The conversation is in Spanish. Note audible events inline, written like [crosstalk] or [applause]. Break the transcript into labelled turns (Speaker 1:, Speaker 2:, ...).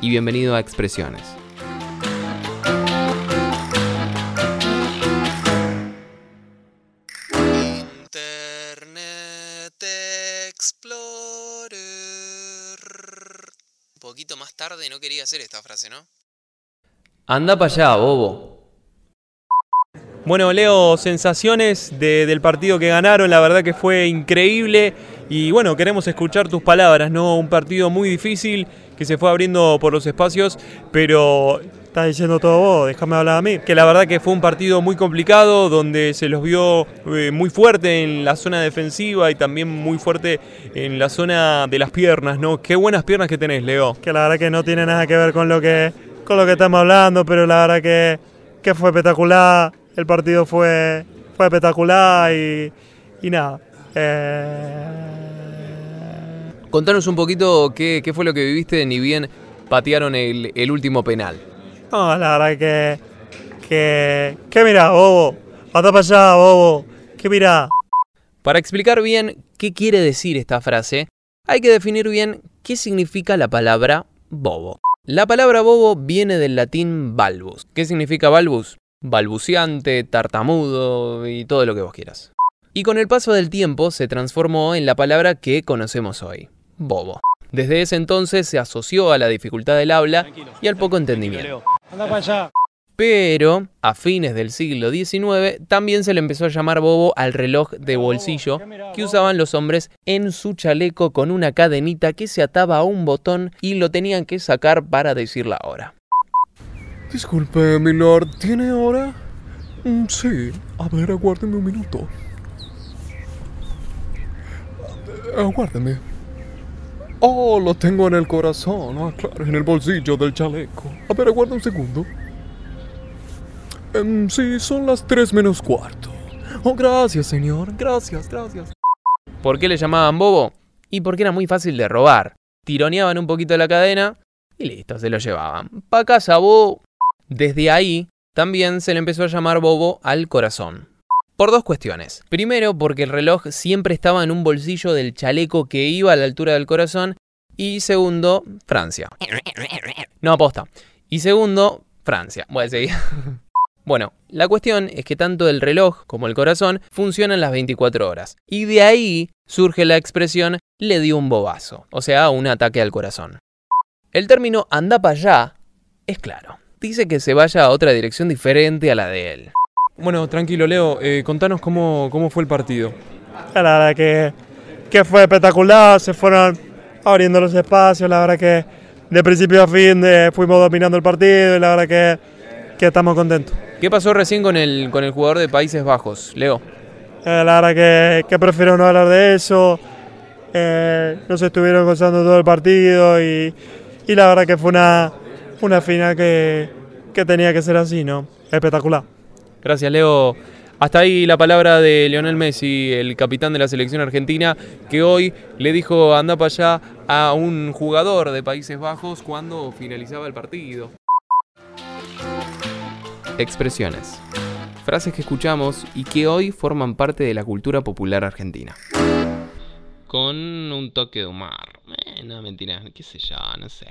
Speaker 1: y bienvenido a Expresiones.
Speaker 2: Internet Explorer. Un poquito más tarde no quería hacer esta frase, ¿no?
Speaker 1: Anda para allá, bobo.
Speaker 3: Bueno, Leo, sensaciones de- del partido que ganaron, la verdad que fue increíble y bueno, queremos escuchar tus palabras, ¿no? Un partido muy difícil que se fue abriendo por los espacios, pero estás diciendo todo vos, déjame hablar a mí. Que la verdad que fue un partido muy complicado, donde se los vio eh, muy fuerte en la zona defensiva y también muy fuerte en la zona de las piernas, ¿no? Qué buenas piernas que tenés, Leo.
Speaker 4: que la verdad que no tiene nada que ver con lo que con lo que estamos hablando, pero la verdad que, que fue espectacular, el partido fue, fue espectacular y, y nada. eh,
Speaker 1: Contanos un poquito qué, qué fue lo que viviste ni bien patearon el, el último penal.
Speaker 4: no, la verdad que, que, que mira, bobo, anda para allá, bobo, que mira.
Speaker 1: Para explicar bien qué quiere decir esta frase, hay que definir bien qué significa la palabra bobo. La palabra bobo viene del latín balbus. ¿Qué significa balbus? Balbuceante, tartamudo y todo lo que vos quieras. Y con el paso del tiempo se transformó en la palabra que conocemos hoy, bobo. Desde ese entonces se asoció a la dificultad del habla y al poco entendimiento. Pero a fines del siglo XIX también se le empezó a llamar bobo al reloj de bolsillo que usaban los hombres en su chaleco con una cadenita que se ataba a un botón y lo tenían que sacar para decir la hora.
Speaker 5: Disculpe, mi lord, ¿tiene hora? Mm, sí. A ver, aguárdeme un minuto. Aguárdeme. Oh, lo tengo en el corazón. Ah, claro, en el bolsillo del chaleco. A ver, aguarda un segundo. Em, sí, son las tres menos cuarto. Oh, gracias, señor. Gracias, gracias.
Speaker 1: ¿Por qué le llamaban bobo? Y porque era muy fácil de robar. Tironeaban un poquito la cadena y listo, se lo llevaban. Pa' casa, bobo. Desde ahí también se le empezó a llamar bobo al corazón. Por dos cuestiones. Primero, porque el reloj siempre estaba en un bolsillo del chaleco que iba a la altura del corazón. Y segundo, Francia. No aposta. Y segundo, Francia. Voy a seguir. [laughs] Bueno, la cuestión es que tanto el reloj como el corazón funcionan las 24 horas. Y de ahí surge la expresión le dio un bobazo, o sea, un ataque al corazón. El término anda para allá es claro. Dice que se vaya a otra dirección diferente a la de él.
Speaker 3: Bueno, tranquilo, Leo, eh, contanos cómo, cómo fue el partido.
Speaker 4: La verdad que, que fue espectacular, se fueron abriendo los espacios, la verdad que de principio a fin de- fuimos dominando el partido y la verdad que, que estamos contentos.
Speaker 1: ¿Qué pasó recién con el, con el jugador de Países Bajos, Leo?
Speaker 4: Eh, la verdad que, que prefiero no hablar de eso. Eh, nos estuvieron gozando todo el partido y, y la verdad que fue una, una final que, que tenía que ser así, ¿no? Espectacular.
Speaker 1: Gracias, Leo. Hasta ahí la palabra de Lionel Messi, el capitán de la selección argentina, que hoy le dijo anda para allá a un jugador de Países Bajos cuando finalizaba el partido. Expresiones. Frases que escuchamos y que hoy forman parte de la cultura popular argentina. Con un toque de humor. Eh, no, mentira, qué sé yo, no sé.